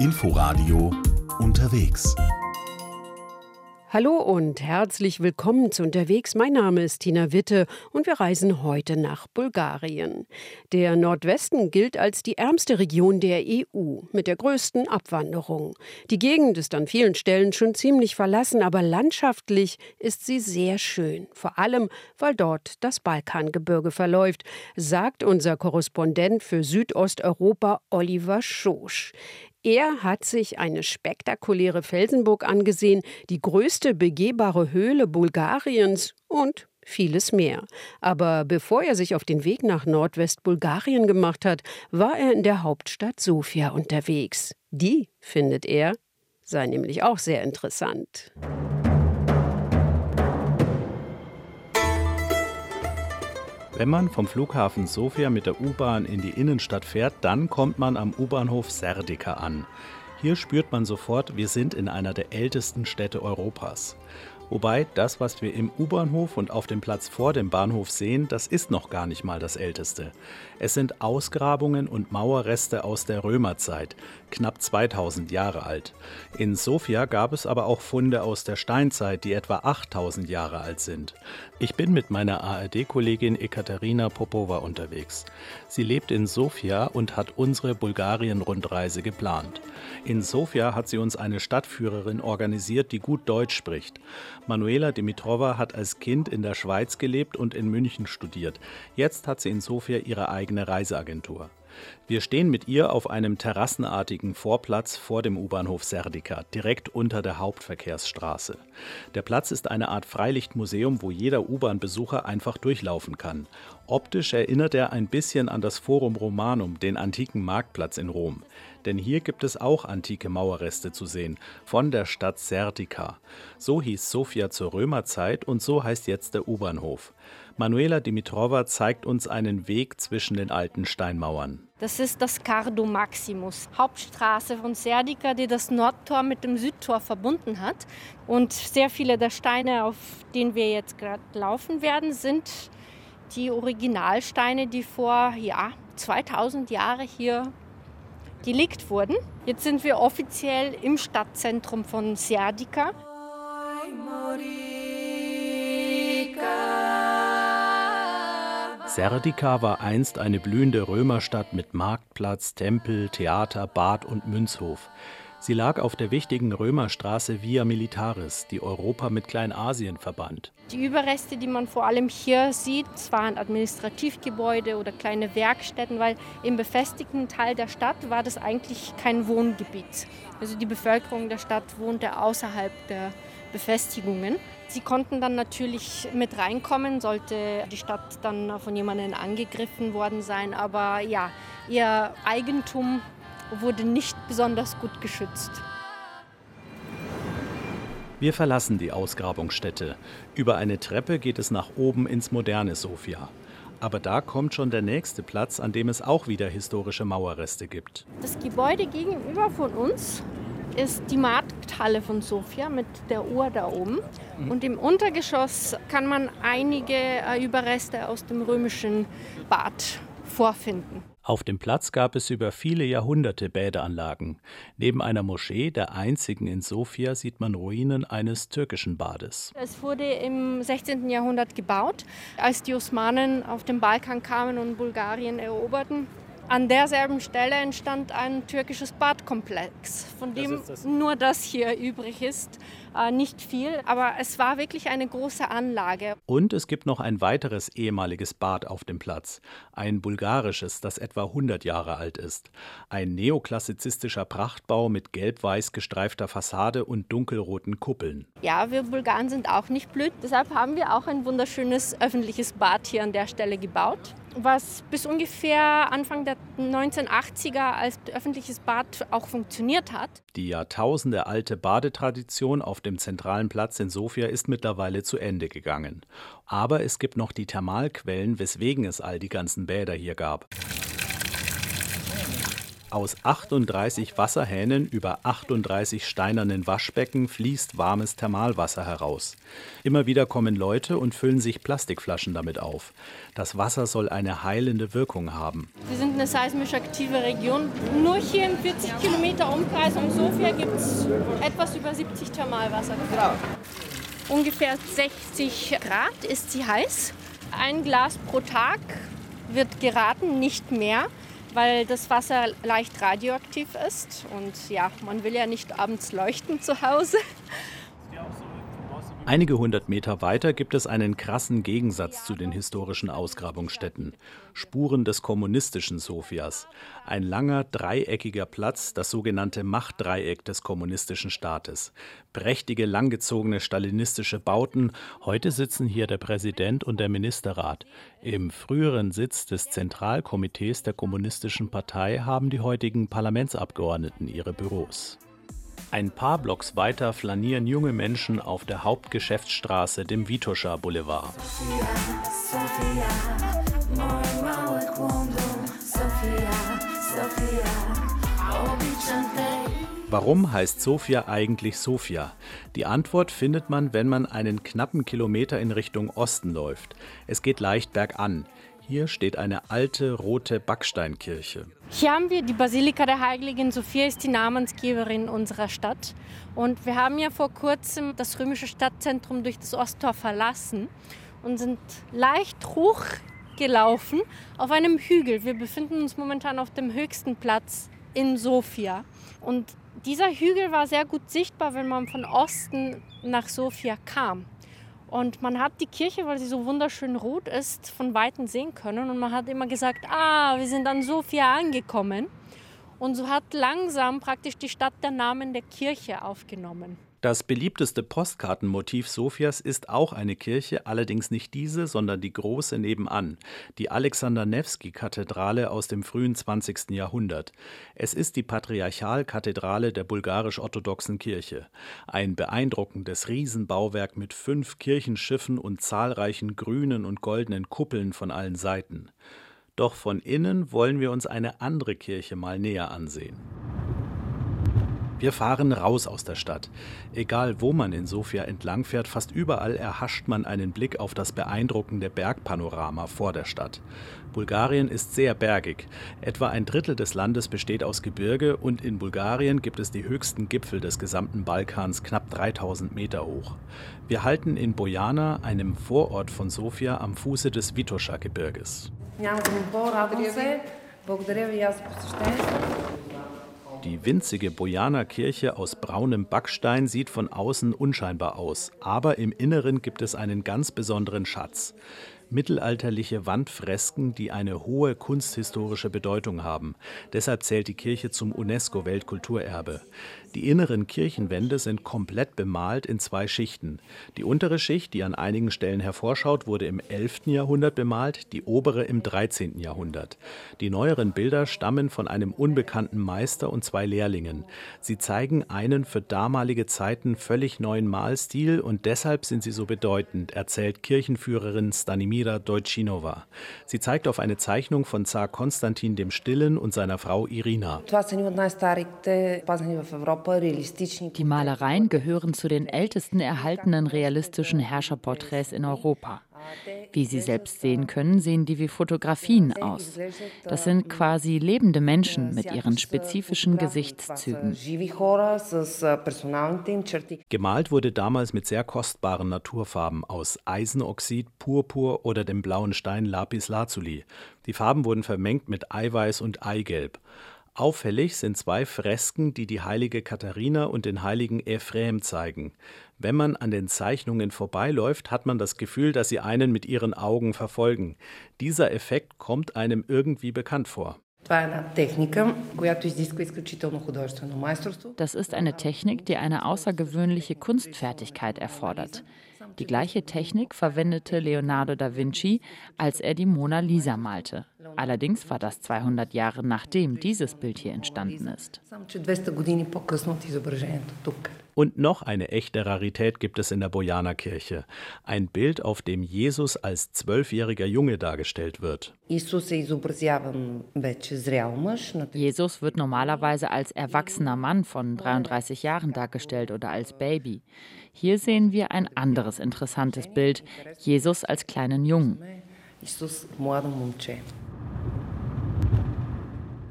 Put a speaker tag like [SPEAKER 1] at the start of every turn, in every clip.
[SPEAKER 1] Inforadio unterwegs.
[SPEAKER 2] Hallo und herzlich willkommen zu Unterwegs. Mein Name ist Tina Witte und wir reisen heute nach Bulgarien. Der Nordwesten gilt als die ärmste Region der EU mit der größten Abwanderung. Die Gegend ist an vielen Stellen schon ziemlich verlassen, aber landschaftlich ist sie sehr schön. Vor allem, weil dort das Balkangebirge verläuft, sagt unser Korrespondent für Südosteuropa Oliver Schosch. Er hat sich eine spektakuläre Felsenburg angesehen, die größte begehbare Höhle Bulgariens und vieles mehr. Aber bevor er sich auf den Weg nach Nordwestbulgarien gemacht hat, war er in der Hauptstadt Sofia unterwegs. Die, findet er, sei nämlich auch sehr interessant.
[SPEAKER 3] Wenn man vom Flughafen Sofia mit der U-Bahn in die Innenstadt fährt, dann kommt man am U-Bahnhof Serdika an. Hier spürt man sofort, wir sind in einer der ältesten Städte Europas. Wobei das, was wir im U-Bahnhof und auf dem Platz vor dem Bahnhof sehen, das ist noch gar nicht mal das Älteste. Es sind Ausgrabungen und Mauerreste aus der Römerzeit, knapp 2000 Jahre alt. In Sofia gab es aber auch Funde aus der Steinzeit, die etwa 8000 Jahre alt sind. Ich bin mit meiner ARD-Kollegin Ekaterina Popova unterwegs. Sie lebt in Sofia und hat unsere Bulgarien-Rundreise geplant. In Sofia hat sie uns eine Stadtführerin organisiert, die gut Deutsch spricht. Manuela Dimitrova hat als Kind in der Schweiz gelebt und in München studiert. Jetzt hat sie in Sofia ihre eigene Reiseagentur. Wir stehen mit ihr auf einem terrassenartigen Vorplatz vor dem U-Bahnhof Serdika, direkt unter der Hauptverkehrsstraße. Der Platz ist eine Art Freilichtmuseum, wo jeder U-Bahn-Besucher einfach durchlaufen kann. Optisch erinnert er ein bisschen an das Forum Romanum, den antiken Marktplatz in Rom. Denn hier gibt es auch antike Mauerreste zu sehen, von der Stadt Serdika. So hieß Sofia zur Römerzeit und so heißt jetzt der U-Bahnhof. Manuela Dimitrova zeigt uns einen Weg zwischen den alten Steinmauern.
[SPEAKER 4] Das ist das Cardo Maximus, Hauptstraße von Serdika, die das Nordtor mit dem Südtor verbunden hat. Und sehr viele der Steine, auf denen wir jetzt gerade laufen werden, sind die Originalsteine, die vor ja, 2000 Jahren hier gelegt wurden. Jetzt sind wir offiziell im Stadtzentrum von Serdika.
[SPEAKER 3] Serdika war einst eine blühende Römerstadt mit Marktplatz, Tempel, Theater, Bad und Münzhof. Sie lag auf der wichtigen Römerstraße Via Militaris, die Europa mit Kleinasien verband.
[SPEAKER 4] Die Überreste, die man vor allem hier sieht, waren Administrativgebäude oder kleine Werkstätten, weil im befestigten Teil der Stadt war das eigentlich kein Wohngebiet. Also die Bevölkerung der Stadt wohnte außerhalb der Befestigungen. Sie konnten dann natürlich mit reinkommen, sollte die Stadt dann von jemandem angegriffen worden sein. Aber ja, ihr Eigentum wurde nicht besonders gut geschützt.
[SPEAKER 3] Wir verlassen die Ausgrabungsstätte. Über eine Treppe geht es nach oben ins moderne Sofia. Aber da kommt schon der nächste Platz, an dem es auch wieder historische Mauerreste gibt.
[SPEAKER 4] Das Gebäude gegenüber von uns ist die Markthalle von Sofia mit der Uhr da oben. Mhm. Und im Untergeschoss kann man einige äh, Überreste aus dem römischen Bad vorfinden.
[SPEAKER 3] Auf dem Platz gab es über viele Jahrhunderte Bädeanlagen. Neben einer Moschee, der einzigen in Sofia, sieht man Ruinen eines türkischen Bades.
[SPEAKER 4] Es wurde im 16. Jahrhundert gebaut, als die Osmanen auf den Balkan kamen und Bulgarien eroberten. An derselben Stelle entstand ein türkisches Badkomplex, von dem das das. nur das hier übrig ist. Äh, nicht viel, aber es war wirklich eine große Anlage.
[SPEAKER 3] Und es gibt noch ein weiteres ehemaliges Bad auf dem Platz. Ein bulgarisches, das etwa 100 Jahre alt ist. Ein neoklassizistischer Prachtbau mit gelb-weiß gestreifter Fassade und dunkelroten Kuppeln.
[SPEAKER 4] Ja, wir Bulgaren sind auch nicht blöd. Deshalb haben wir auch ein wunderschönes öffentliches Bad hier an der Stelle gebaut was bis ungefähr Anfang der 1980er als öffentliches Bad auch funktioniert hat.
[SPEAKER 3] Die jahrtausendealte Badetradition auf dem zentralen Platz in Sofia ist mittlerweile zu Ende gegangen. Aber es gibt noch die Thermalquellen, weswegen es all die ganzen Bäder hier gab. Aus 38 Wasserhähnen über 38 steinernen Waschbecken fließt warmes Thermalwasser heraus. Immer wieder kommen Leute und füllen sich Plastikflaschen damit auf. Das Wasser soll eine heilende Wirkung haben.
[SPEAKER 4] Wir sind eine seismisch aktive Region. Nur hier in 40 Kilometer Umkreis um Sofia gibt es etwas über 70 Thermalwasserquellen. Ungefähr 60 Grad ist sie heiß. Ein Glas pro Tag wird geraten, nicht mehr weil das Wasser leicht radioaktiv ist. Und ja, man will ja nicht abends leuchten zu Hause.
[SPEAKER 3] Einige hundert Meter weiter gibt es einen krassen Gegensatz zu den historischen Ausgrabungsstätten. Spuren des kommunistischen Sofias. Ein langer, dreieckiger Platz, das sogenannte Machtdreieck des kommunistischen Staates. Prächtige, langgezogene stalinistische Bauten. Heute sitzen hier der Präsident und der Ministerrat. Im früheren Sitz des Zentralkomitees der Kommunistischen Partei haben die heutigen Parlamentsabgeordneten ihre Büros. Ein paar Blocks weiter flanieren junge Menschen auf der Hauptgeschäftsstraße, dem Vitosha Boulevard. Warum heißt Sofia eigentlich Sofia? Die Antwort findet man, wenn man einen knappen Kilometer in Richtung Osten läuft. Es geht leicht bergan. Hier steht eine alte rote Backsteinkirche.
[SPEAKER 4] Hier haben wir die Basilika der Heiligen Sophia, ist die Namensgeberin unserer Stadt. Und wir haben ja vor kurzem das römische Stadtzentrum durch das Osttor verlassen und sind leicht hochgelaufen auf einem Hügel. Wir befinden uns momentan auf dem höchsten Platz in Sofia. Und dieser Hügel war sehr gut sichtbar, wenn man von Osten nach Sofia kam. Und man hat die Kirche, weil sie so wunderschön rot ist, von Weitem sehen können. Und man hat immer gesagt, ah, wir sind an Sofia angekommen. Und so hat langsam praktisch die Stadt der Namen der Kirche aufgenommen.
[SPEAKER 3] Das beliebteste Postkartenmotiv Sofias ist auch eine Kirche, allerdings nicht diese, sondern die große nebenan, die Alexander Nevsky-Kathedrale aus dem frühen 20. Jahrhundert. Es ist die Patriarchalkathedrale der bulgarisch-orthodoxen Kirche. Ein beeindruckendes Riesenbauwerk mit fünf Kirchenschiffen und zahlreichen grünen und goldenen Kuppeln von allen Seiten. Doch von innen wollen wir uns eine andere Kirche mal näher ansehen. Wir fahren raus aus der Stadt. Egal, wo man in Sofia entlangfährt, fast überall erhascht man einen Blick auf das beeindruckende Bergpanorama vor der Stadt. Bulgarien ist sehr bergig. Etwa ein Drittel des Landes besteht aus Gebirge und in Bulgarien gibt es die höchsten Gipfel des gesamten Balkans, knapp 3000 Meter hoch. Wir halten in Bojana, einem Vorort von Sofia, am Fuße des Vitosha-Gebirges. Die winzige Bojana Kirche aus braunem Backstein sieht von außen unscheinbar aus, aber im Inneren gibt es einen ganz besonderen Schatz mittelalterliche Wandfresken, die eine hohe kunsthistorische Bedeutung haben. Deshalb zählt die Kirche zum UNESCO-Weltkulturerbe. Die inneren Kirchenwände sind komplett bemalt in zwei Schichten. Die untere Schicht, die an einigen Stellen hervorschaut, wurde im 11. Jahrhundert bemalt, die obere im 13. Jahrhundert. Die neueren Bilder stammen von einem unbekannten Meister und zwei Lehrlingen. Sie zeigen einen für damalige Zeiten völlig neuen Malstil und deshalb sind sie so bedeutend, erzählt Kirchenführerin Stanimira Dojchinova. Sie zeigt auf eine Zeichnung von Zar Konstantin dem Stillen und seiner Frau Irina.
[SPEAKER 5] Die Malereien gehören zu den ältesten erhaltenen realistischen Herrscherporträts in Europa. Wie Sie selbst sehen können, sehen die wie Fotografien aus. Das sind quasi lebende Menschen mit ihren spezifischen Gesichtszügen.
[SPEAKER 3] Gemalt wurde damals mit sehr kostbaren Naturfarben aus Eisenoxid, Purpur oder dem blauen Stein Lapis Lazuli. Die Farben wurden vermengt mit Eiweiß und Eigelb. Auffällig sind zwei Fresken, die die heilige Katharina und den heiligen Ephrem zeigen. Wenn man an den Zeichnungen vorbeiläuft, hat man das Gefühl, dass sie einen mit ihren Augen verfolgen. Dieser Effekt kommt einem irgendwie bekannt vor.
[SPEAKER 5] Das ist eine Technik, die eine außergewöhnliche Kunstfertigkeit erfordert. Die gleiche Technik verwendete Leonardo da Vinci, als er die Mona Lisa malte. Allerdings war das 200 Jahre nachdem dieses Bild hier entstanden ist.
[SPEAKER 3] Und noch eine echte Rarität gibt es in der Bojana-Kirche. Ein Bild, auf dem Jesus als zwölfjähriger Junge dargestellt wird.
[SPEAKER 5] Jesus wird normalerweise als erwachsener Mann von 33 Jahren dargestellt oder als Baby. Hier sehen wir ein anderes interessantes Bild, Jesus als kleinen Jungen.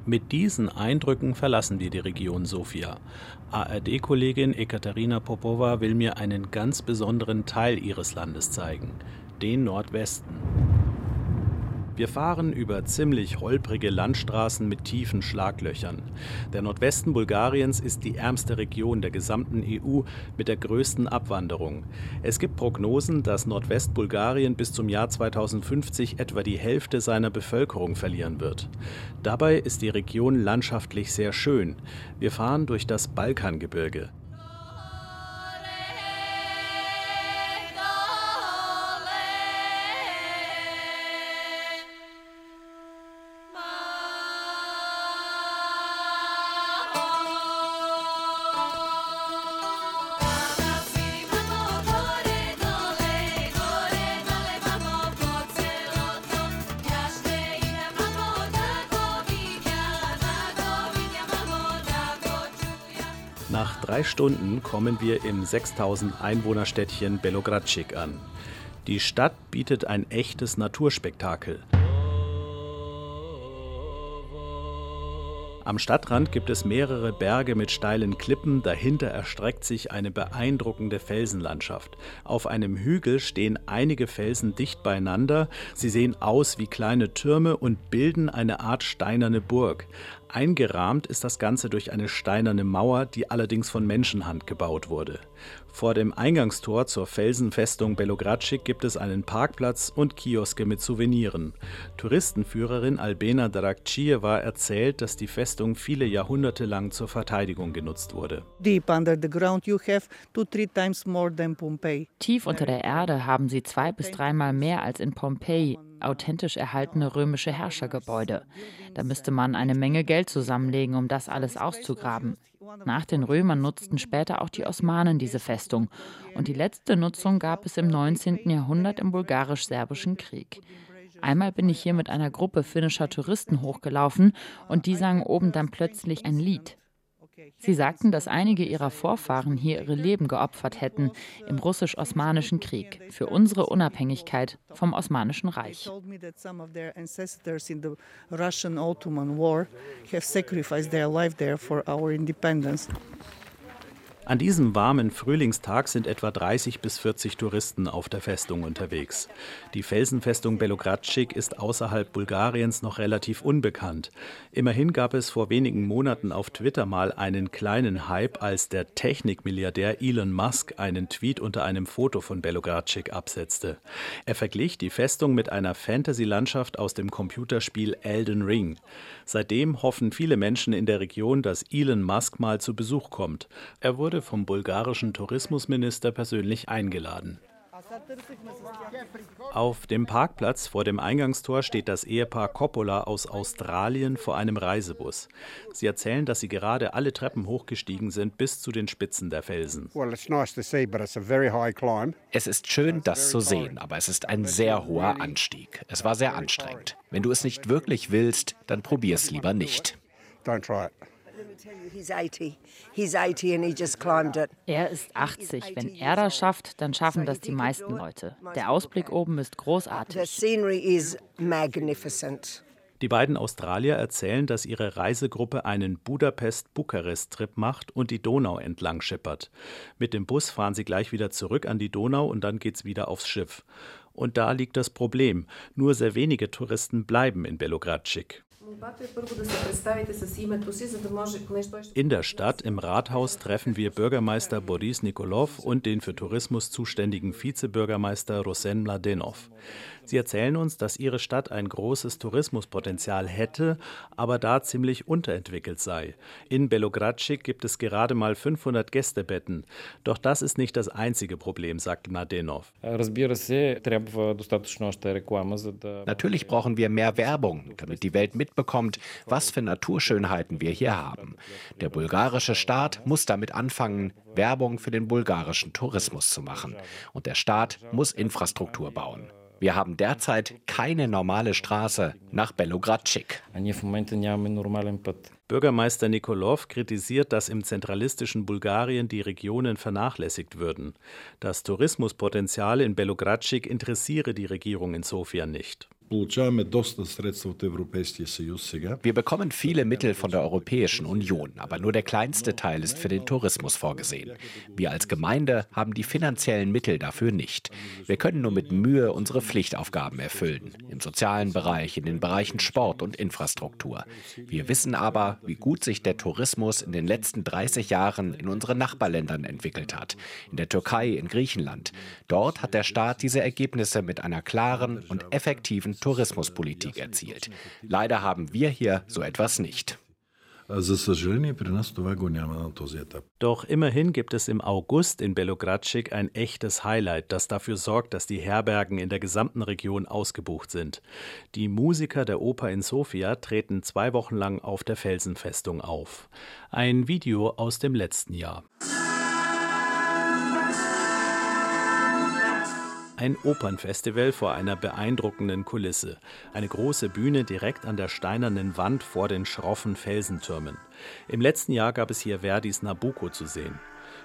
[SPEAKER 3] Mit diesen Eindrücken verlassen wir die Region Sofia. ARD-Kollegin Ekaterina Popova will mir einen ganz besonderen Teil ihres Landes zeigen, den Nordwesten. Wir fahren über ziemlich holprige Landstraßen mit tiefen Schlaglöchern. Der Nordwesten Bulgariens ist die ärmste Region der gesamten EU mit der größten Abwanderung. Es gibt Prognosen, dass Nordwestbulgarien bis zum Jahr 2050 etwa die Hälfte seiner Bevölkerung verlieren wird. Dabei ist die Region landschaftlich sehr schön. Wir fahren durch das Balkangebirge. Stunden kommen wir im 6000 Einwohnerstädtchen Belogradschik an. Die Stadt bietet ein echtes Naturspektakel. Am Stadtrand gibt es mehrere Berge mit steilen Klippen, dahinter erstreckt sich eine beeindruckende Felsenlandschaft. Auf einem Hügel stehen einige Felsen dicht beieinander, sie sehen aus wie kleine Türme und bilden eine Art steinerne Burg. Eingerahmt ist das Ganze durch eine steinerne Mauer, die allerdings von Menschenhand gebaut wurde. Vor dem Eingangstor zur Felsenfestung Belogradschik gibt es einen Parkplatz und Kioske mit Souveniren. Touristenführerin Albena Darakcieva erzählt, dass die Festung viele Jahrhunderte lang zur Verteidigung genutzt wurde.
[SPEAKER 5] Tief unter der Erde haben sie zwei bis dreimal mehr als in Pompeji authentisch erhaltene römische Herrschergebäude. Da müsste man eine Menge Geld zusammenlegen, um das alles auszugraben. Nach den Römern nutzten später auch die Osmanen diese Festung. Und die letzte Nutzung gab es im 19. Jahrhundert im bulgarisch-serbischen Krieg. Einmal bin ich hier mit einer Gruppe finnischer Touristen hochgelaufen und die sangen oben dann plötzlich ein Lied. Sie sagten, dass einige ihrer Vorfahren hier ihre Leben geopfert hätten im russisch-osmanischen Krieg für unsere Unabhängigkeit vom Osmanischen Reich.
[SPEAKER 3] An diesem warmen Frühlingstag sind etwa 30 bis 40 Touristen auf der Festung unterwegs. Die Felsenfestung Belogradschik ist außerhalb Bulgariens noch relativ unbekannt. Immerhin gab es vor wenigen Monaten auf Twitter mal einen kleinen Hype, als der Technikmilliardär Elon Musk einen Tweet unter einem Foto von Belogradschik absetzte. Er verglich die Festung mit einer Fantasy-Landschaft aus dem Computerspiel Elden Ring. Seitdem hoffen viele Menschen in der Region, dass Elon Musk mal zu Besuch kommt. Er wurde wurde vom bulgarischen Tourismusminister persönlich eingeladen. Auf dem Parkplatz vor dem Eingangstor steht das Ehepaar Coppola aus Australien vor einem Reisebus. Sie erzählen, dass sie gerade alle Treppen hochgestiegen sind bis zu den Spitzen der Felsen.
[SPEAKER 6] Es ist schön, das zu sehen, aber es ist ein sehr hoher Anstieg. Es war sehr anstrengend. Wenn du es nicht wirklich willst, dann probier es lieber nicht. Don't try it.
[SPEAKER 5] Er ist 80. Wenn er das schafft, dann schaffen das die meisten Leute. Der Ausblick oben ist großartig.
[SPEAKER 3] Die beiden Australier erzählen, dass ihre Reisegruppe einen Budapest-Bukarest-Trip macht und die Donau entlang schippert. Mit dem Bus fahren sie gleich wieder zurück an die Donau und dann geht's wieder aufs Schiff. Und da liegt das Problem. Nur sehr wenige Touristen bleiben in Belogradschik. In der Stadt im Rathaus treffen wir Bürgermeister Boris Nikolov und den für Tourismus zuständigen Vizebürgermeister Rosen Mladenov. Sie erzählen uns, dass ihre Stadt ein großes Tourismuspotenzial hätte, aber da ziemlich unterentwickelt sei. In Belogradschik gibt es gerade mal 500 Gästebetten. Doch das ist nicht das einzige Problem, sagt Mladenov.
[SPEAKER 6] Natürlich brauchen wir mehr Werbung, damit die Welt mitbekommt, was für Naturschönheiten wir hier haben. Der bulgarische Staat muss damit anfangen, Werbung für den bulgarischen Tourismus zu machen. Und der Staat muss Infrastruktur bauen. Wir haben derzeit keine normale Straße nach Belogradschik.
[SPEAKER 3] Bürgermeister Nikolov kritisiert, dass im zentralistischen Bulgarien die Regionen vernachlässigt würden. Das Tourismuspotenzial in Belogradschik interessiere die Regierung
[SPEAKER 6] Wir bekommen viele Mittel von der Europäischen Union, aber nur der kleinste Teil ist für den Tourismus vorgesehen. Wir als Gemeinde haben die finanziellen Mittel dafür nicht. Wir können nur mit Mühe unsere Pflichtaufgaben erfüllen, im sozialen Bereich, in den Bereichen Sport und Infrastruktur. Wir wissen aber, wie gut sich der Tourismus in den letzten 30 Jahren in unseren Nachbarländern entwickelt hat. In der Türkei, in Griechenland. Dort hat der Staat diese Ergebnisse mit einer klaren und effektiven Tourismuspolitik erzielt. Leider haben wir hier so etwas nicht.
[SPEAKER 3] Doch immerhin gibt es im August in Belogradschik ein echtes Highlight, das dafür sorgt, dass die Herbergen in der gesamten Region ausgebucht sind. Die Musiker der Oper in Sofia treten zwei Wochen lang auf der Felsenfestung auf. Ein Video aus dem letzten Jahr. Ein Opernfestival vor einer beeindruckenden Kulisse. Eine große Bühne direkt an der steinernen Wand vor den schroffen Felsentürmen. Im letzten Jahr gab es hier Verdis Nabucco zu sehen.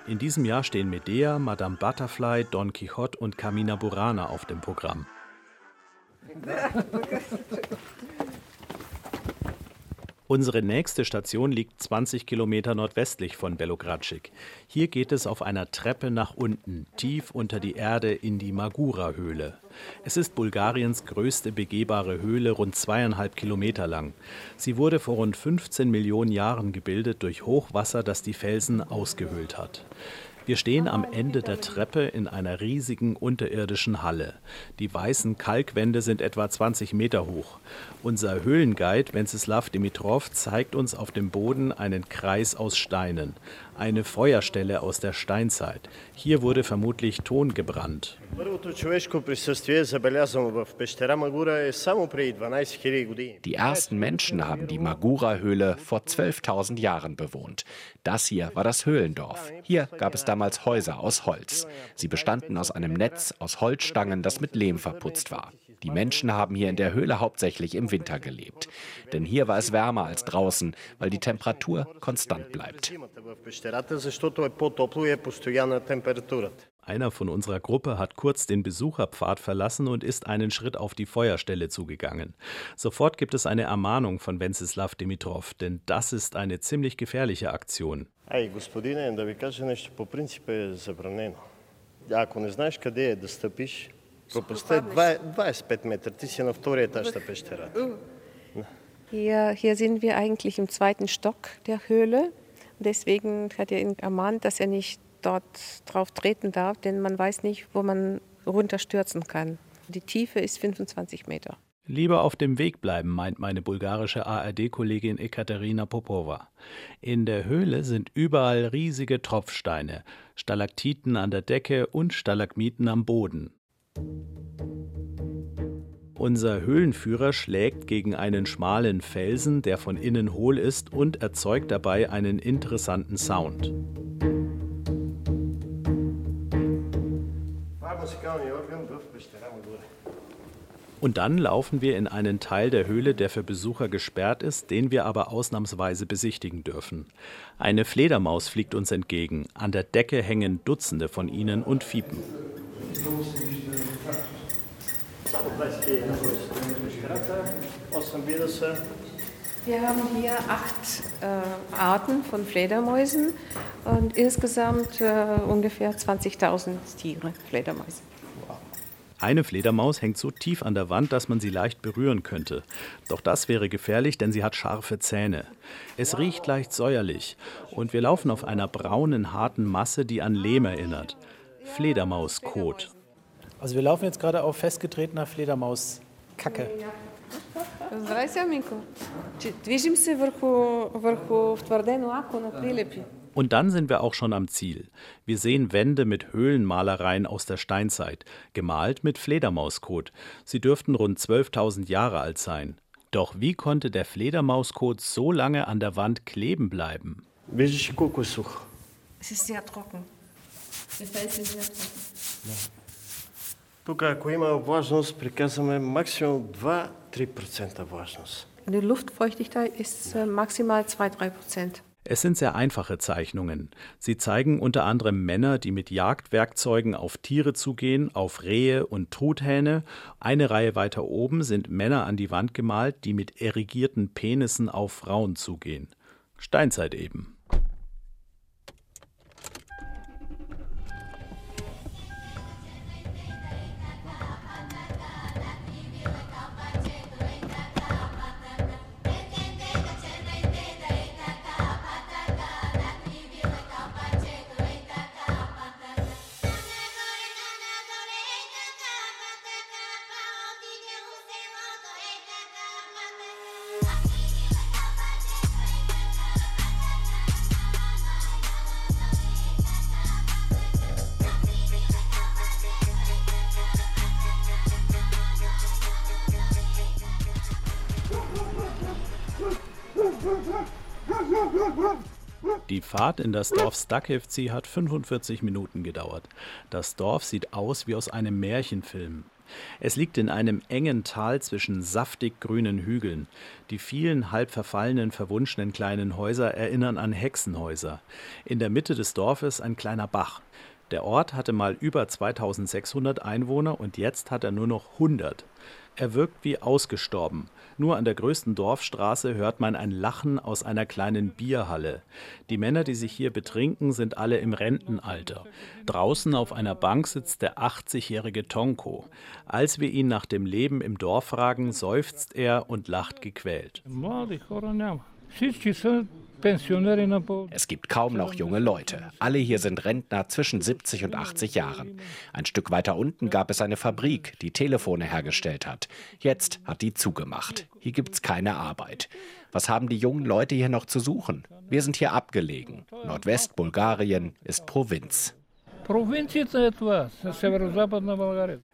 [SPEAKER 3] In diesem Jahr stehen Medea, Madame Butterfly, Don Quixote und Carmina Burana auf dem Programm. Unsere nächste Station liegt 20 Kilometer nordwestlich von Belogradschik. Hier geht es auf einer Treppe nach unten, tief unter die Erde in die Magura-Höhle. Es ist Bulgariens größte begehbare Höhle, rund zweieinhalb Kilometer lang. Sie wurde vor rund 15 Millionen Jahren gebildet durch Hochwasser, das die Felsen ausgehöhlt hat. Wir stehen am Ende der Treppe in einer riesigen unterirdischen Halle. Die weißen Kalkwände sind etwa 20 Meter hoch. Unser Höhlenguide Wenceslav Dimitrov zeigt uns auf dem Boden einen Kreis aus Steinen eine Feuerstelle aus der Steinzeit. Hier wurde vermutlich Ton gebrannt.
[SPEAKER 6] Die ersten Menschen haben die Magura-Höhle vor 12.000 Jahren bewohnt. Das hier war das Höhlendorf. Hier gab es damals Häuser aus Holz. Sie bestanden aus einem Netz aus Holzstangen, das mit Lehm verputzt war. Die Menschen haben hier in der Höhle hauptsächlich im Winter gelebt. Denn hier war es wärmer als draußen, weil die Temperatur konstant bleibt.
[SPEAKER 3] Einer von unserer Gruppe hat kurz den Besucherpfad verlassen und ist einen Schritt auf die Feuerstelle zugegangen. Sofort gibt es eine Ermahnung von Wenceslav Dimitrov, denn das ist eine ziemlich gefährliche Aktion. Ай, господине, да ви кажа нещо, по принцип е забранено. Ако не знаеш къде е да стъпиш, пропастта е 25 метра, ти си на втория етаж на пещерата.
[SPEAKER 7] Hier, hier sind wir eigentlich im zweiten Stock der Höhle. Deswegen hat er ihn ermahnt, dass er nicht dort drauf treten darf, denn man weiß nicht, wo man runterstürzen kann. Die Tiefe ist 25 Meter.
[SPEAKER 3] Lieber auf dem Weg bleiben, meint meine bulgarische ARD-Kollegin Ekaterina Popova. In der Höhle sind überall riesige Tropfsteine, Stalaktiten an der Decke und Stalagmiten am Boden. Unser Höhlenführer schlägt gegen einen schmalen Felsen, der von innen hohl ist und erzeugt dabei einen interessanten Sound. Und dann laufen wir in einen Teil der Höhle, der für Besucher gesperrt ist, den wir aber ausnahmsweise besichtigen dürfen. Eine Fledermaus fliegt uns entgegen. An der Decke hängen Dutzende von ihnen und fiepen.
[SPEAKER 7] Wir haben hier acht äh, Arten von Fledermäusen und insgesamt äh, ungefähr 20.000 Tiere, Fledermäuse.
[SPEAKER 3] Eine Fledermaus hängt so tief an der Wand, dass man sie leicht berühren könnte. Doch das wäre gefährlich, denn sie hat scharfe Zähne. Es riecht leicht säuerlich und wir laufen auf einer braunen, harten Masse, die an Lehm erinnert. Fledermauskot. Also wir laufen jetzt gerade auf festgetretener Fledermauskacke.
[SPEAKER 7] Здравей, Сяминко. Движим се върху, върху втвърдено ако на прилепи.
[SPEAKER 3] Und dann sind wir auch schon am Ziel. Wir sehen Wände mit Höhlenmalereien aus der Steinzeit, gemalt mit Fledermauskot. Sie dürften rund 12.000 Jahre alt sein. Doch wie konnte der Fledermauskot so lange an der Wand kleben bleiben?
[SPEAKER 7] Es ist sehr trocken. Der Fels ist sehr trocken.
[SPEAKER 8] Тук, ако има влажност, приказваме максимум 2-3% влажност.
[SPEAKER 7] Die Luftfeuchtigkeit ist äh, maximal 2-3 Prozent.
[SPEAKER 3] Es sind sehr einfache Zeichnungen. Sie zeigen unter anderem Männer, die mit Jagdwerkzeugen auf Tiere zugehen, auf Rehe und Truthähne. Eine Reihe weiter oben sind Männer an die Wand gemalt, die mit erigierten Penissen auf Frauen zugehen. Steinzeit eben. Die Fahrt in das Dorf Stakevci hat 45 Minuten gedauert. Das Dorf sieht aus wie aus einem Märchenfilm. Es liegt in einem engen Tal zwischen saftig grünen Hügeln. Die vielen halb verfallenen, verwunschenen kleinen Häuser erinnern an Hexenhäuser. In der Mitte des Dorfes ein kleiner Bach. Der Ort hatte mal über 2600 Einwohner und jetzt hat er nur noch 100. Er wirkt wie ausgestorben. Nur an der größten Dorfstraße hört man ein Lachen aus einer kleinen Bierhalle. Die Männer, die sich hier betrinken, sind alle im Rentenalter. Draußen auf einer Bank sitzt der 80-jährige Tonko. Als wir ihn nach dem Leben im Dorf fragen, seufzt er und lacht gequält.
[SPEAKER 6] Es gibt kaum noch junge Leute. Alle hier sind Rentner zwischen 70 und 80 Jahren. Ein Stück weiter unten gab es eine Fabrik, die Telefone hergestellt hat. Jetzt hat die zugemacht. Hier gibt es keine Arbeit. Was haben die jungen Leute hier noch zu suchen? Wir sind hier abgelegen. Nordwestbulgarien ist Provinz.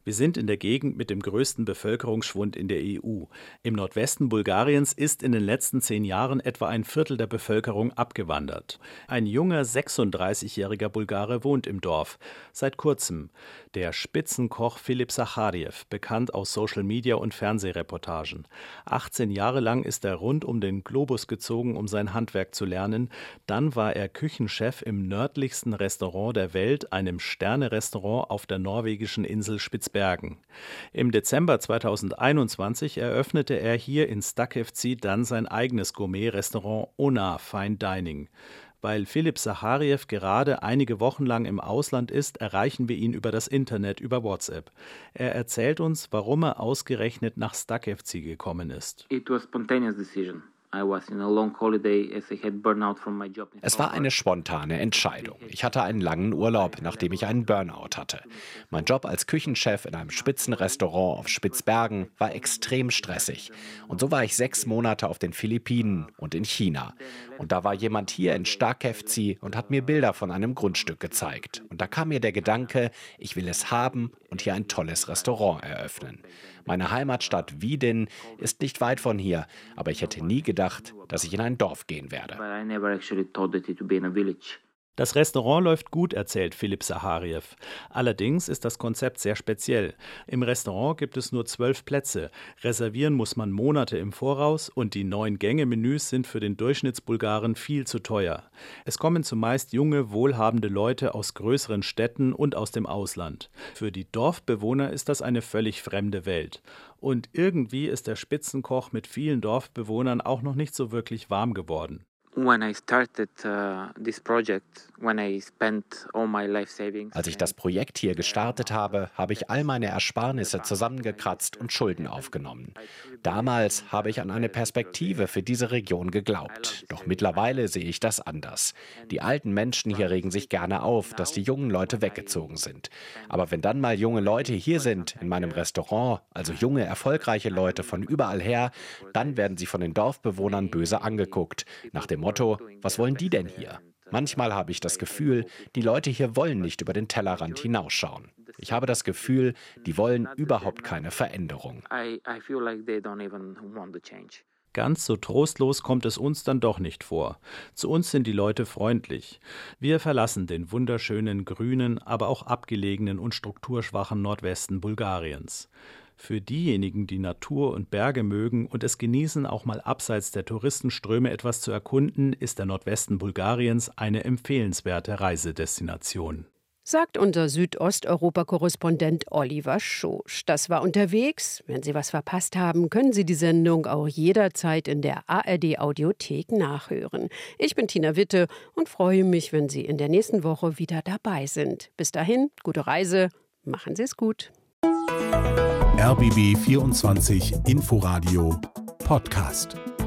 [SPEAKER 3] Wir sind in der Gegend mit dem größten Bevölkerungsschwund in der EU. Im Nordwesten Bulgariens ist in den letzten zehn Jahren etwa ein Viertel der Bevölkerung abgewandert. Ein junger 36-jähriger Bulgare wohnt im Dorf. Seit kurzem. Der Spitzenkoch Philipp Sacharjew, bekannt aus Social Media und Fernsehreportagen. 18 Jahre lang ist er rund um den Globus gezogen, um sein Handwerk zu lernen. Dann war er Küchenchef im nördlichsten Restaurant der Welt, einem Sterne-Restaurant auf der norwegischen Insel Spitzbergen. Im Dezember 2021 eröffnete er hier in Stakevci dann sein eigenes Gourmet-Restaurant Ona Fine Dining. Weil Philipp Sacharjew gerade einige Wochen lang im Ausland ist, erreichen wir ihn über das Internet, über WhatsApp. Er erzählt uns, warum er ausgerechnet nach Stakevci gekommen ist.
[SPEAKER 6] It was spontaneous decision. Es war eine spontane Entscheidung. Ich hatte einen langen Urlaub, nachdem ich einen Burnout hatte. Mein Job als Küchenchef in einem Spitzenrestaurant auf Spitzbergen war extrem stressig. Und so war ich sechs Monate auf den Philippinen und in China. Und da war jemand hier in Starkevzi und hat mir Bilder von einem Grundstück gezeigt. Und da kam mir der Gedanke, ich will es haben und hier ein tolles Restaurant eröffnen. Meine Heimatstadt Wiedin ist nicht weit von hier, aber ich hätte nie gedacht, dass ich in ein Dorf gehen werde.
[SPEAKER 3] Das Restaurant läuft gut, erzählt Philipp Sacharjew. Allerdings ist das Konzept sehr speziell. Im Restaurant gibt es nur zwölf Plätze. Reservieren muss man Monate im Voraus und die neun Gänge-Menüs sind für den Durchschnittsbulgaren viel zu teuer. Es kommen zumeist junge, wohlhabende Leute aus größeren Städten und aus dem Ausland. Für die Dorfbewohner ist das eine völlig fremde Welt. Und irgendwie ist der Spitzenkoch mit vielen Dorfbewohnern auch noch nicht so wirklich warm geworden.
[SPEAKER 6] Als ich das Projekt hier gestartet habe, habe ich all meine Ersparnisse zusammengekratzt und Schulden aufgenommen. Damals habe ich an eine Perspektive für diese Region geglaubt. Doch mittlerweile sehe ich das anders. Die alten Menschen hier regen sich gerne auf, dass die jungen Leute weggezogen sind. Aber wenn dann mal junge Leute hier sind, in meinem Restaurant, also junge, erfolgreiche Leute von überall her, dann werden sie von den Dorfbewohnern böse angeguckt. Nach dem Motto, was wollen die denn hier? Manchmal habe ich das Gefühl, die Leute hier wollen nicht über den Tellerrand hinausschauen. Ich habe das Gefühl, die wollen überhaupt keine Veränderung.
[SPEAKER 3] Ganz so trostlos kommt es uns dann doch nicht vor. Zu uns sind die Leute freundlich. Wir verlassen den wunderschönen grünen, aber auch abgelegenen und strukturschwachen Nordwesten Bulgariens. Für diejenigen, die Natur und Berge mögen und es genießen, auch mal abseits der Touristenströme etwas zu erkunden, ist der Nordwesten Bulgariens eine empfehlenswerte Reisedestination.
[SPEAKER 2] Sagt unser Südosteuropa-Korrespondent Oliver Schosch. Das war unterwegs. Wenn Sie was verpasst haben, können Sie die Sendung auch jederzeit in der ARD-Audiothek nachhören. Ich bin Tina Witte und freue mich, wenn Sie in der nächsten Woche wieder dabei sind. Bis dahin, gute Reise, machen Sie es gut.
[SPEAKER 1] RBB 24 Inforadio Podcast.